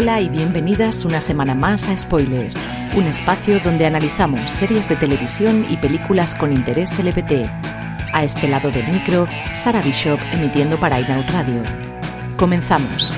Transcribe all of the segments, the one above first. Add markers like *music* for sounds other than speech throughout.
Hola y bienvenidas una semana más a Spoilers, un espacio donde analizamos series de televisión y películas con interés LBT. A este lado del micro, Sara Bishop emitiendo para iNout Radio. Comenzamos.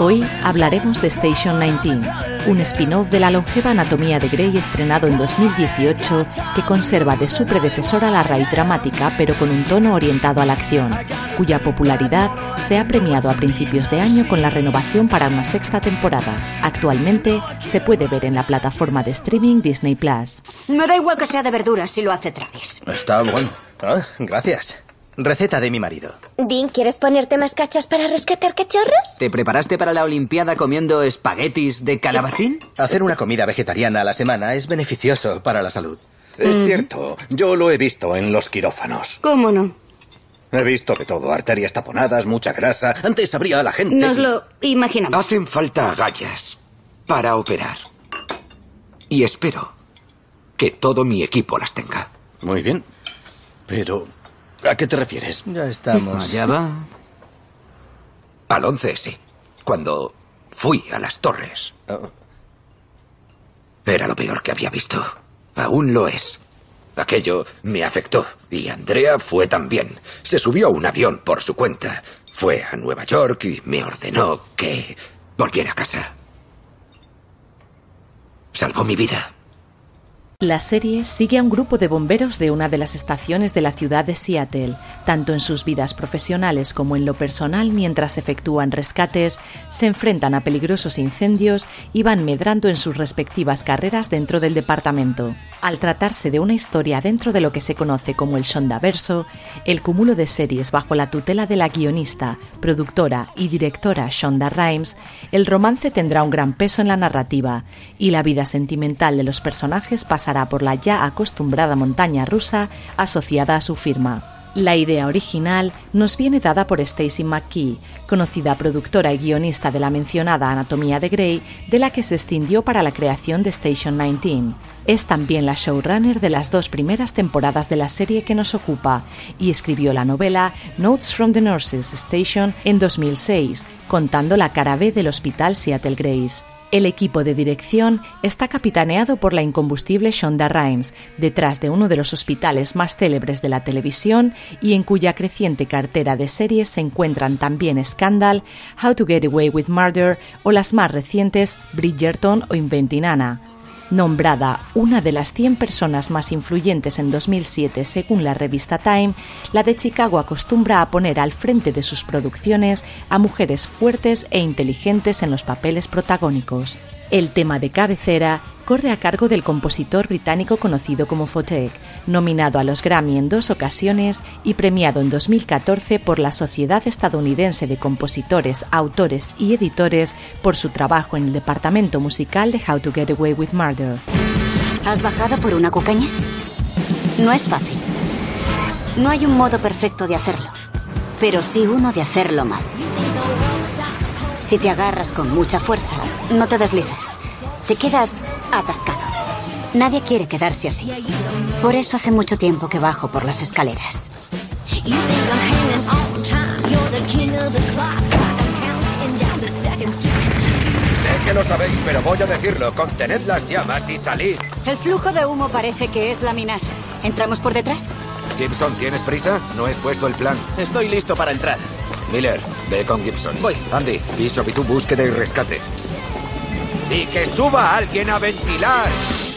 Hoy hablaremos de Station 19, un spin-off de la longeva Anatomía de Grey estrenado en 2018 que conserva de su predecesora la raíz dramática pero con un tono orientado a la acción, cuya popularidad se ha premiado a principios de año con la renovación para una sexta temporada. Actualmente se puede ver en la plataforma de streaming Disney Plus. Me da igual que sea de verduras si lo hace Travis. Está bueno. Ah, gracias. Receta de mi marido. Dean, ¿quieres ponerte más cachas para rescatar cachorros? ¿Te preparaste para la Olimpiada comiendo espaguetis de calabacín? Hacer una comida vegetariana a la semana es beneficioso para la salud. Es cierto, yo lo he visto en los quirófanos. ¿Cómo no? He visto que todo, arterias taponadas, mucha grasa. Antes habría la gente. Nos lo imaginamos. Hacen falta agallas para operar. Y espero que todo mi equipo las tenga. Muy bien. Pero, ¿a qué te refieres? Ya estamos. Allá va. Al 11S, cuando fui a las torres. Ah, Era lo peor que había visto. Aún lo es. Aquello me afectó. Y Andrea fue también. Se subió a un avión por su cuenta. Fue a Nueva York y me ordenó que volviera a casa. Salvó mi vida. La serie sigue a un grupo de bomberos de una de las estaciones de la ciudad de Seattle, tanto en sus vidas profesionales como en lo personal mientras efectúan rescates, se enfrentan a peligrosos incendios y van medrando en sus respectivas carreras dentro del departamento. Al tratarse de una historia dentro de lo que se conoce como el Shondaverso, el cúmulo de series bajo la tutela de la guionista, productora y directora Shonda Rhimes, el romance tendrá un gran peso en la narrativa y la vida sentimental de los personajes por la ya acostumbrada montaña rusa asociada a su firma. La idea original nos viene dada por Stacey McKee, conocida productora y guionista de la mencionada Anatomía de Grey, de la que se escindió para la creación de Station 19. Es también la showrunner de las dos primeras temporadas de la serie que nos ocupa y escribió la novela Notes from the Nurses Station en 2006, contando la cara B del Hospital Seattle Grace. El equipo de dirección está capitaneado por la incombustible Shonda Rhimes, detrás de uno de los hospitales más célebres de la televisión y en cuya creciente cartera de series se encuentran también Scandal, How to Get Away with Murder o las más recientes Bridgerton o Inventing Anna. Nombrada una de las 100 personas más influyentes en 2007 según la revista Time, la de Chicago acostumbra a poner al frente de sus producciones a mujeres fuertes e inteligentes en los papeles protagónicos. El tema de cabecera corre a cargo del compositor británico conocido como Fotek, nominado a los Grammy en dos ocasiones y premiado en 2014 por la Sociedad Estadounidense de Compositores, Autores y Editores por su trabajo en el departamento musical de How to Get Away with Murder. ¿Has bajado por una cucaña? No es fácil. No hay un modo perfecto de hacerlo, pero sí uno de hacerlo mal. Si te agarras con mucha fuerza, no te deslices. Te quedas atascado. Nadie quiere quedarse así. Por eso hace mucho tiempo que bajo por las escaleras. Sé que lo sabéis, pero voy a decirlo. Contened las llamas y salid. El flujo de humo parece que es laminar. ¿Entramos por detrás? Gibson, ¿tienes prisa? No he expuesto el plan. Estoy listo para entrar. Miller, ve con Gibson. Voy. Andy, Bishop y tú búsqueda y rescate. Y que suba alguien a ventilar.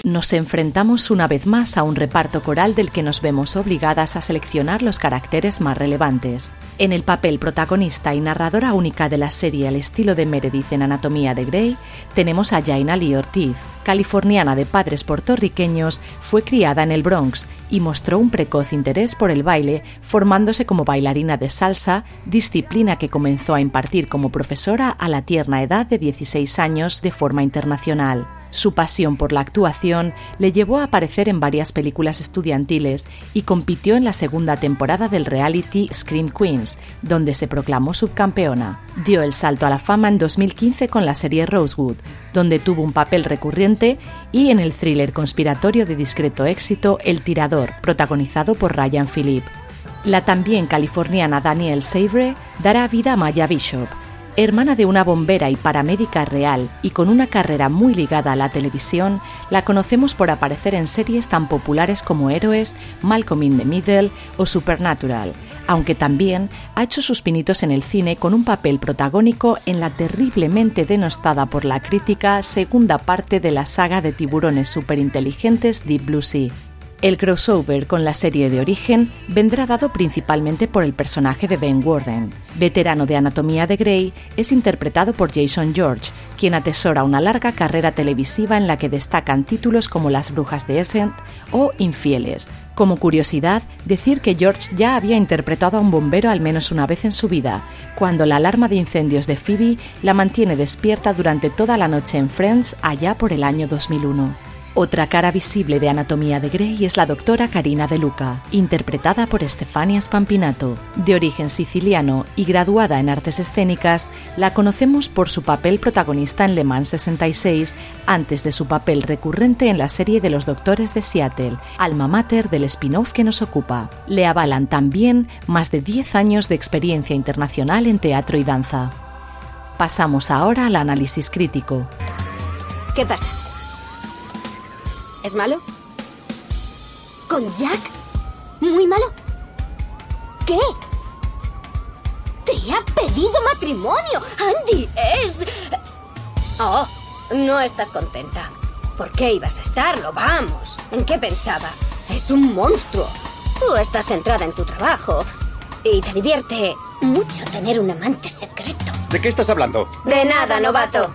Nos enfrentamos una vez más a un reparto coral del que nos vemos obligadas a seleccionar los caracteres más relevantes. En el papel protagonista y narradora única de la serie al estilo de Meredith en Anatomía de Grey, tenemos a Jaina Lee Ortiz. Californiana de padres puertorriqueños, fue criada en el Bronx y mostró un precoz interés por el baile, formándose como bailarina de salsa, disciplina que comenzó a impartir como profesora a la tierna edad de 16 años de forma internacional. Su pasión por la actuación le llevó a aparecer en varias películas estudiantiles y compitió en la segunda temporada del reality Scream Queens, donde se proclamó subcampeona. Dio el salto a la fama en 2015 con la serie Rosewood, donde tuvo un papel recurrente, y en el thriller conspiratorio de discreto éxito El Tirador, protagonizado por Ryan Phillip. La también californiana Danielle Savre dará vida a Maya Bishop, Hermana de una bombera y paramédica real y con una carrera muy ligada a la televisión, la conocemos por aparecer en series tan populares como Héroes, Malcolm in the Middle o Supernatural, aunque también ha hecho sus pinitos en el cine con un papel protagónico en la terriblemente denostada por la crítica segunda parte de la saga de tiburones superinteligentes Deep Blue Sea. El crossover con la serie de origen vendrá dado principalmente por el personaje de Ben Warden. Veterano de Anatomía de Grey, es interpretado por Jason George, quien atesora una larga carrera televisiva en la que destacan títulos como Las Brujas de Essent o Infieles. Como curiosidad, decir que George ya había interpretado a un bombero al menos una vez en su vida, cuando la alarma de incendios de Phoebe la mantiene despierta durante toda la noche en Friends allá por el año 2001. Otra cara visible de Anatomía de Grey es la doctora Karina De Luca, interpretada por Stefania Spampinato. De origen siciliano y graduada en artes escénicas, la conocemos por su papel protagonista en Le Mans 66, antes de su papel recurrente en la serie de los Doctores de Seattle, alma mater del spin-off que nos ocupa. Le avalan también más de 10 años de experiencia internacional en teatro y danza. Pasamos ahora al análisis crítico. ¿Qué pasa? ¿Es malo? ¿Con Jack? ¿Muy malo? ¿Qué? Te ha pedido matrimonio. Andy, es... Oh, no estás contenta. ¿Por qué ibas a estarlo? Vamos. ¿En qué pensaba? Es un monstruo. Tú estás centrada en tu trabajo y te divierte mucho tener un amante secreto. ¿De qué estás hablando? De nada, novato.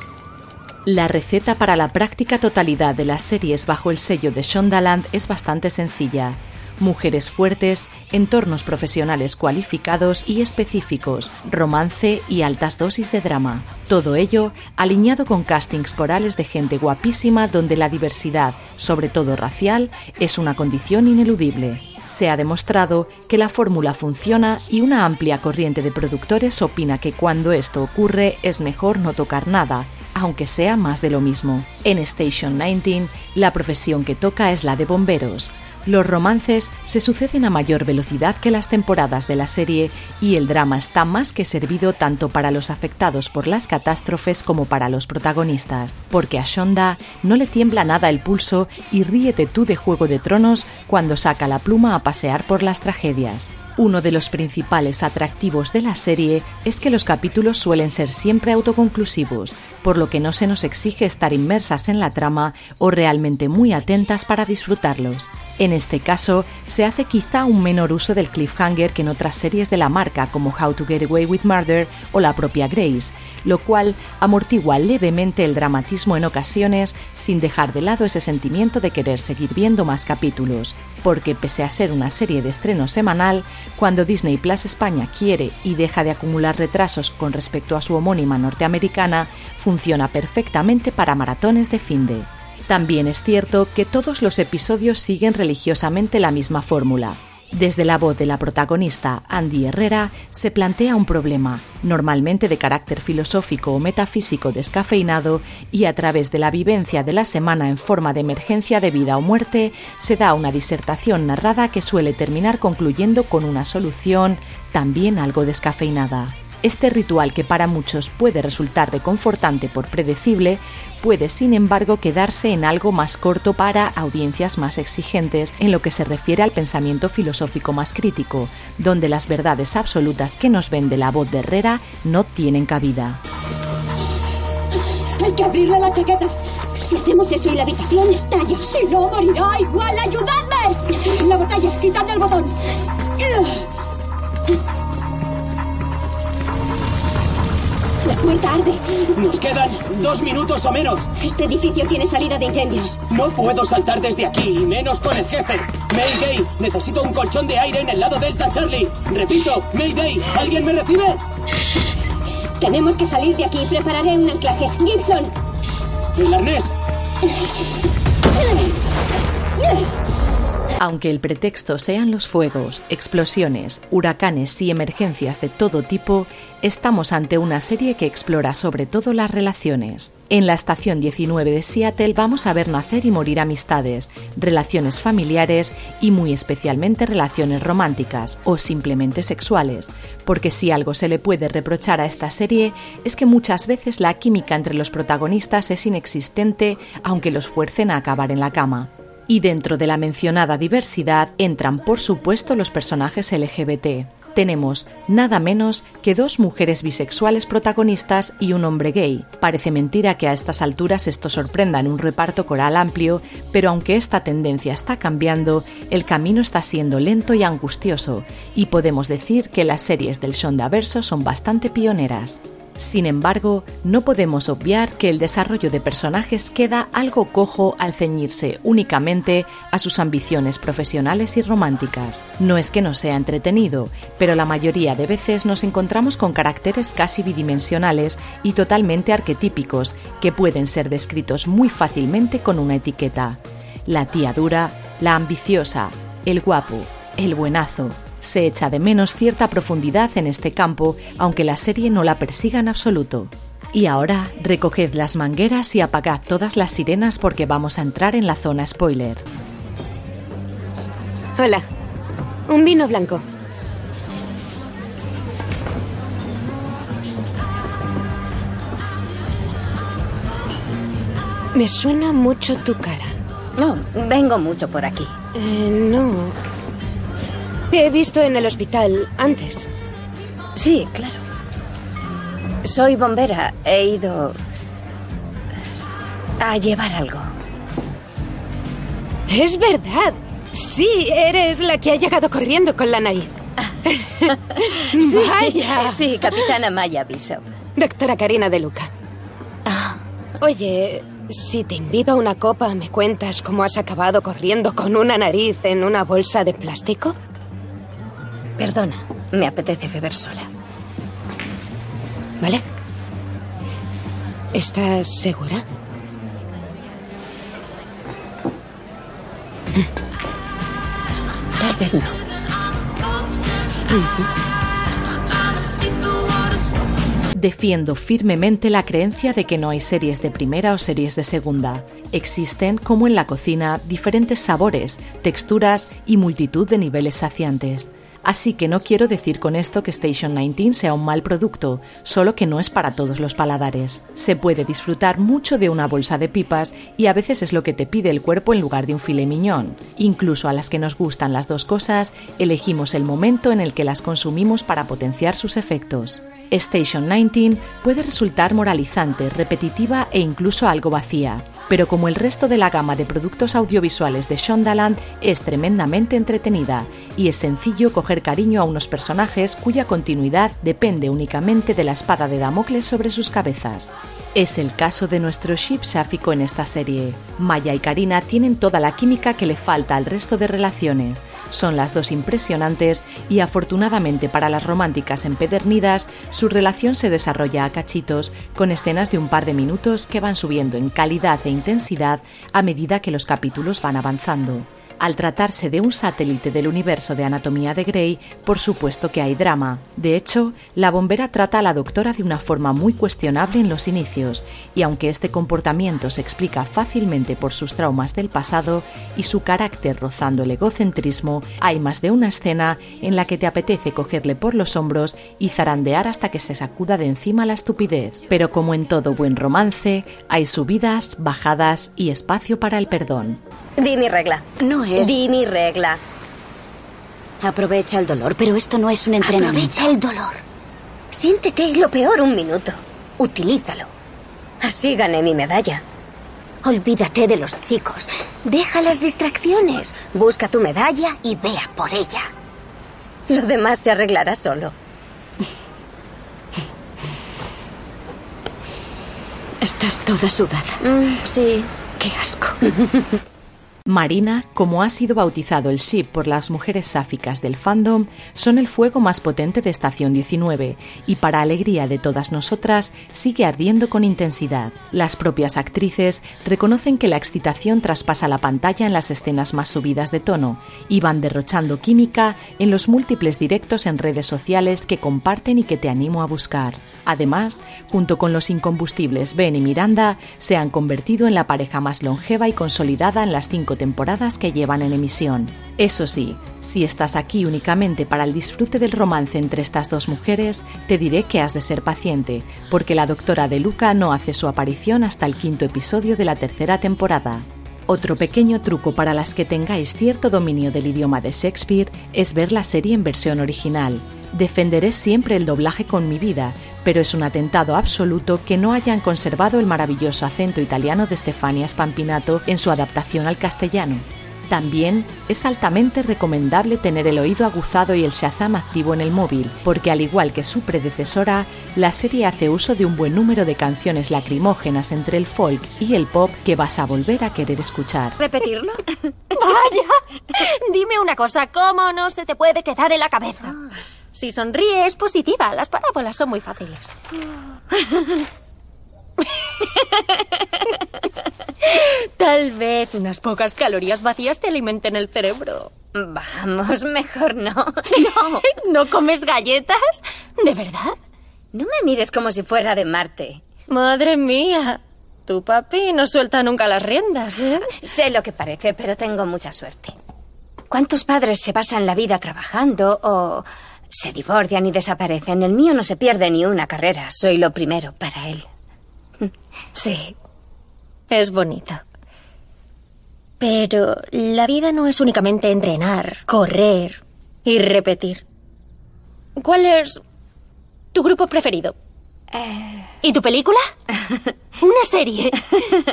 La receta para la práctica totalidad de las series bajo el sello de Shondaland es bastante sencilla. Mujeres fuertes, entornos profesionales cualificados y específicos, romance y altas dosis de drama. Todo ello alineado con castings corales de gente guapísima donde la diversidad, sobre todo racial, es una condición ineludible. Se ha demostrado que la fórmula funciona y una amplia corriente de productores opina que cuando esto ocurre es mejor no tocar nada aunque sea más de lo mismo. En Station 19, la profesión que toca es la de bomberos. Los romances se suceden a mayor velocidad que las temporadas de la serie y el drama está más que servido tanto para los afectados por las catástrofes como para los protagonistas, porque a Shonda no le tiembla nada el pulso y ríete tú de Juego de Tronos cuando saca la pluma a pasear por las tragedias. Uno de los principales atractivos de la serie es que los capítulos suelen ser siempre autoconclusivos, por lo que no se nos exige estar inmersas en la trama o realmente muy atentas para disfrutarlos. En este caso, se hace quizá un menor uso del cliffhanger que en otras series de la marca como How to Get Away with Murder o la propia Grace, lo cual amortigua levemente el dramatismo en ocasiones sin dejar de lado ese sentimiento de querer seguir viendo más capítulos, porque pese a ser una serie de estreno semanal, cuando Disney Plus España quiere y deja de acumular retrasos con respecto a su homónima norteamericana, funciona perfectamente para maratones de fin de. También es cierto que todos los episodios siguen religiosamente la misma fórmula. Desde la voz de la protagonista, Andy Herrera, se plantea un problema, normalmente de carácter filosófico o metafísico descafeinado, y a través de la vivencia de la semana en forma de emergencia de vida o muerte, se da una disertación narrada que suele terminar concluyendo con una solución también algo descafeinada. Este ritual que para muchos puede resultar reconfortante por predecible, puede sin embargo quedarse en algo más corto para audiencias más exigentes en lo que se refiere al pensamiento filosófico más crítico, donde las verdades absolutas que nos vende la voz de Herrera no tienen cabida. Hay que abrirle la chaqueta. Si hacemos eso y la habitación estalla, si no, morirá igual. ¡Ayudadme! La botella, quitad el botón. La puerta arde. Nos quedan dos minutos o menos. Este edificio tiene salida de incendios. No puedo saltar desde aquí, y menos con el jefe. Mayday, necesito un colchón de aire en el lado Delta Charlie. Repito, Mayday, ¿alguien me recibe? Tenemos que salir de aquí. Prepararé un anclaje. Gibson. El arnés. Aunque el pretexto sean los fuegos, explosiones, huracanes y emergencias de todo tipo, estamos ante una serie que explora sobre todo las relaciones. En la estación 19 de Seattle vamos a ver nacer y morir amistades, relaciones familiares y muy especialmente relaciones románticas o simplemente sexuales, porque si algo se le puede reprochar a esta serie es que muchas veces la química entre los protagonistas es inexistente aunque los fuercen a acabar en la cama. Y dentro de la mencionada diversidad entran, por supuesto, los personajes LGBT. Tenemos nada menos que dos mujeres bisexuales protagonistas y un hombre gay. Parece mentira que a estas alturas esto sorprenda en un reparto coral amplio, pero aunque esta tendencia está cambiando, el camino está siendo lento y angustioso, y podemos decir que las series del Shondaverso son bastante pioneras. Sin embargo, no podemos obviar que el desarrollo de personajes queda algo cojo al ceñirse únicamente a sus ambiciones profesionales y románticas. No es que no sea entretenido, pero la mayoría de veces nos encontramos con caracteres casi bidimensionales y totalmente arquetípicos que pueden ser descritos muy fácilmente con una etiqueta. La tía dura, la ambiciosa, el guapo, el buenazo, se echa de menos cierta profundidad en este campo, aunque la serie no la persiga en absoluto. Y ahora, recoged las mangueras y apagad todas las sirenas porque vamos a entrar en la zona spoiler. Hola. Un vino blanco. Me suena mucho tu cara. No, vengo mucho por aquí. Eh, no. He visto en el hospital antes. Sí, claro. Soy bombera. He ido a llevar algo. Es verdad. Sí, eres la que ha llegado corriendo con la nariz. *laughs* Sí, Vaya. Sí, capitana Maya Bishop. Doctora Karina de Luca. Ah, Oye, si te invito a una copa, ¿me cuentas cómo has acabado corriendo con una nariz en una bolsa de plástico? Perdona, me apetece beber sola. ¿Vale? ¿Estás segura? Tal vez no. Defiendo firmemente la creencia de que no hay series de primera o series de segunda. Existen, como en la cocina, diferentes sabores, texturas y multitud de niveles saciantes. Así que no quiero decir con esto que Station 19 sea un mal producto, solo que no es para todos los paladares. Se puede disfrutar mucho de una bolsa de pipas y a veces es lo que te pide el cuerpo en lugar de un filet mignon. Incluso a las que nos gustan las dos cosas, elegimos el momento en el que las consumimos para potenciar sus efectos. Station 19 puede resultar moralizante, repetitiva e incluso algo vacía, pero como el resto de la gama de productos audiovisuales de Shondaland es tremendamente entretenida y es sencillo coger cariño a unos personajes cuya continuidad depende únicamente de la espada de Damocles sobre sus cabezas. Es el caso de nuestro ship sáfico en esta serie. Maya y Karina tienen toda la química que le falta al resto de relaciones. Son las dos impresionantes y afortunadamente para las románticas empedernidas, su relación se desarrolla a cachitos, con escenas de un par de minutos que van subiendo en calidad e intensidad a medida que los capítulos van avanzando. Al tratarse de un satélite del universo de Anatomía de Grey, por supuesto que hay drama. De hecho, la bombera trata a la doctora de una forma muy cuestionable en los inicios, y aunque este comportamiento se explica fácilmente por sus traumas del pasado y su carácter rozando el egocentrismo, hay más de una escena en la que te apetece cogerle por los hombros y zarandear hasta que se sacuda de encima la estupidez. Pero como en todo buen romance, hay subidas, bajadas y espacio para el perdón. Di mi regla. No es. Di mi regla. Aprovecha el dolor, pero esto no es un entrenamiento. Aprovecha el dolor. Siéntete lo peor un minuto. Utilízalo. Así gané mi medalla. Olvídate de los chicos. Deja las distracciones. Busca tu medalla y vea por ella. Lo demás se arreglará solo. Estás toda sudada. Mm, sí. Qué asco. *laughs* Marina, como ha sido bautizado el ship por las mujeres sáficas del fandom, son el fuego más potente de Estación 19 y para alegría de todas nosotras sigue ardiendo con intensidad. Las propias actrices reconocen que la excitación traspasa la pantalla en las escenas más subidas de tono y van derrochando química en los múltiples directos en redes sociales que comparten y que te animo a buscar. Además, junto con los incombustibles Ben y Miranda, se han convertido en la pareja más longeva y consolidada en las cinco temporadas que llevan en emisión. Eso sí, si estás aquí únicamente para el disfrute del romance entre estas dos mujeres, te diré que has de ser paciente, porque la doctora de Luca no hace su aparición hasta el quinto episodio de la tercera temporada. Otro pequeño truco para las que tengáis cierto dominio del idioma de Shakespeare es ver la serie en versión original. Defenderé siempre el doblaje con mi vida, pero es un atentado absoluto que no hayan conservado el maravilloso acento italiano de Stefania Spampinato en su adaptación al castellano. También es altamente recomendable tener el oído aguzado y el Shazam activo en el móvil, porque al igual que su predecesora, la serie hace uso de un buen número de canciones lacrimógenas entre el folk y el pop que vas a volver a querer escuchar. ¿Repetirlo? *laughs* ¡Vaya! Dime una cosa, ¿cómo no se te puede quedar en la cabeza? Si sonríe es positiva, las parábolas son muy fáciles. Tal vez unas pocas calorías vacías te alimenten el cerebro. Vamos, mejor no. No, *laughs* ¿no comes galletas? ¿De verdad? No me mires como si fuera de Marte. Madre mía. Tu papi no suelta nunca las riendas, ¿eh? Sé lo que parece, pero tengo mucha suerte. ¿Cuántos padres se pasan la vida trabajando o se divorcian y desaparecen? El mío no se pierde ni una carrera. Soy lo primero para él. *laughs* Sí, es bonito. Pero la vida no es únicamente entrenar, correr y repetir. ¿Cuál es tu grupo preferido? ¿Y tu película? *laughs* Una serie.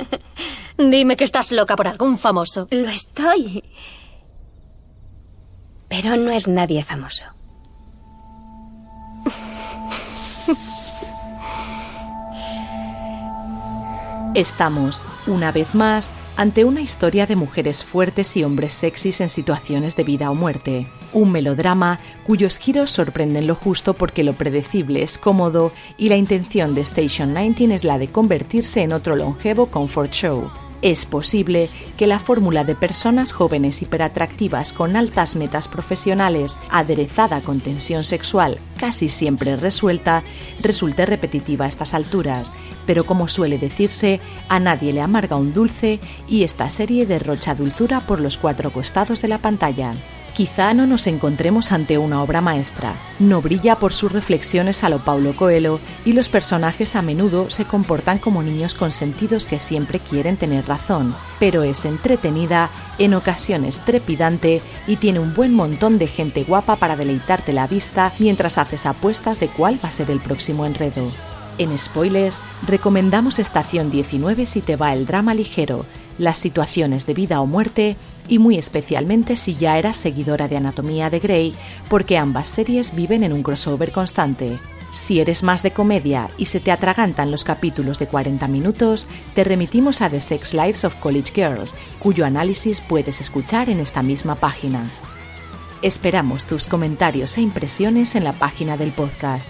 *laughs* Dime que estás loca por algún famoso. Lo estoy. Pero no es nadie famoso. Estamos, una vez más, ante una historia de mujeres fuertes y hombres sexys en situaciones de vida o muerte. Un melodrama cuyos giros sorprenden lo justo porque lo predecible es cómodo y la intención de Station 19 es la de convertirse en otro longevo comfort show. Es posible que la fórmula de personas jóvenes hiperatractivas con altas metas profesionales, aderezada con tensión sexual casi siempre resuelta, resulte repetitiva a estas alturas, pero como suele decirse, a nadie le amarga un dulce y esta serie derrocha dulzura por los cuatro costados de la pantalla. Quizá no nos encontremos ante una obra maestra. No brilla por sus reflexiones a lo Paulo Coelho y los personajes a menudo se comportan como niños consentidos que siempre quieren tener razón, pero es entretenida, en ocasiones trepidante y tiene un buen montón de gente guapa para deleitarte la vista mientras haces apuestas de cuál va a ser el próximo enredo. En spoilers, recomendamos Estación 19 si te va el drama ligero, las situaciones de vida o muerte y muy especialmente si ya eras seguidora de Anatomía de Grey, porque ambas series viven en un crossover constante. Si eres más de comedia y se te atragantan los capítulos de 40 minutos, te remitimos a The Sex Lives of College Girls, cuyo análisis puedes escuchar en esta misma página. Esperamos tus comentarios e impresiones en la página del podcast.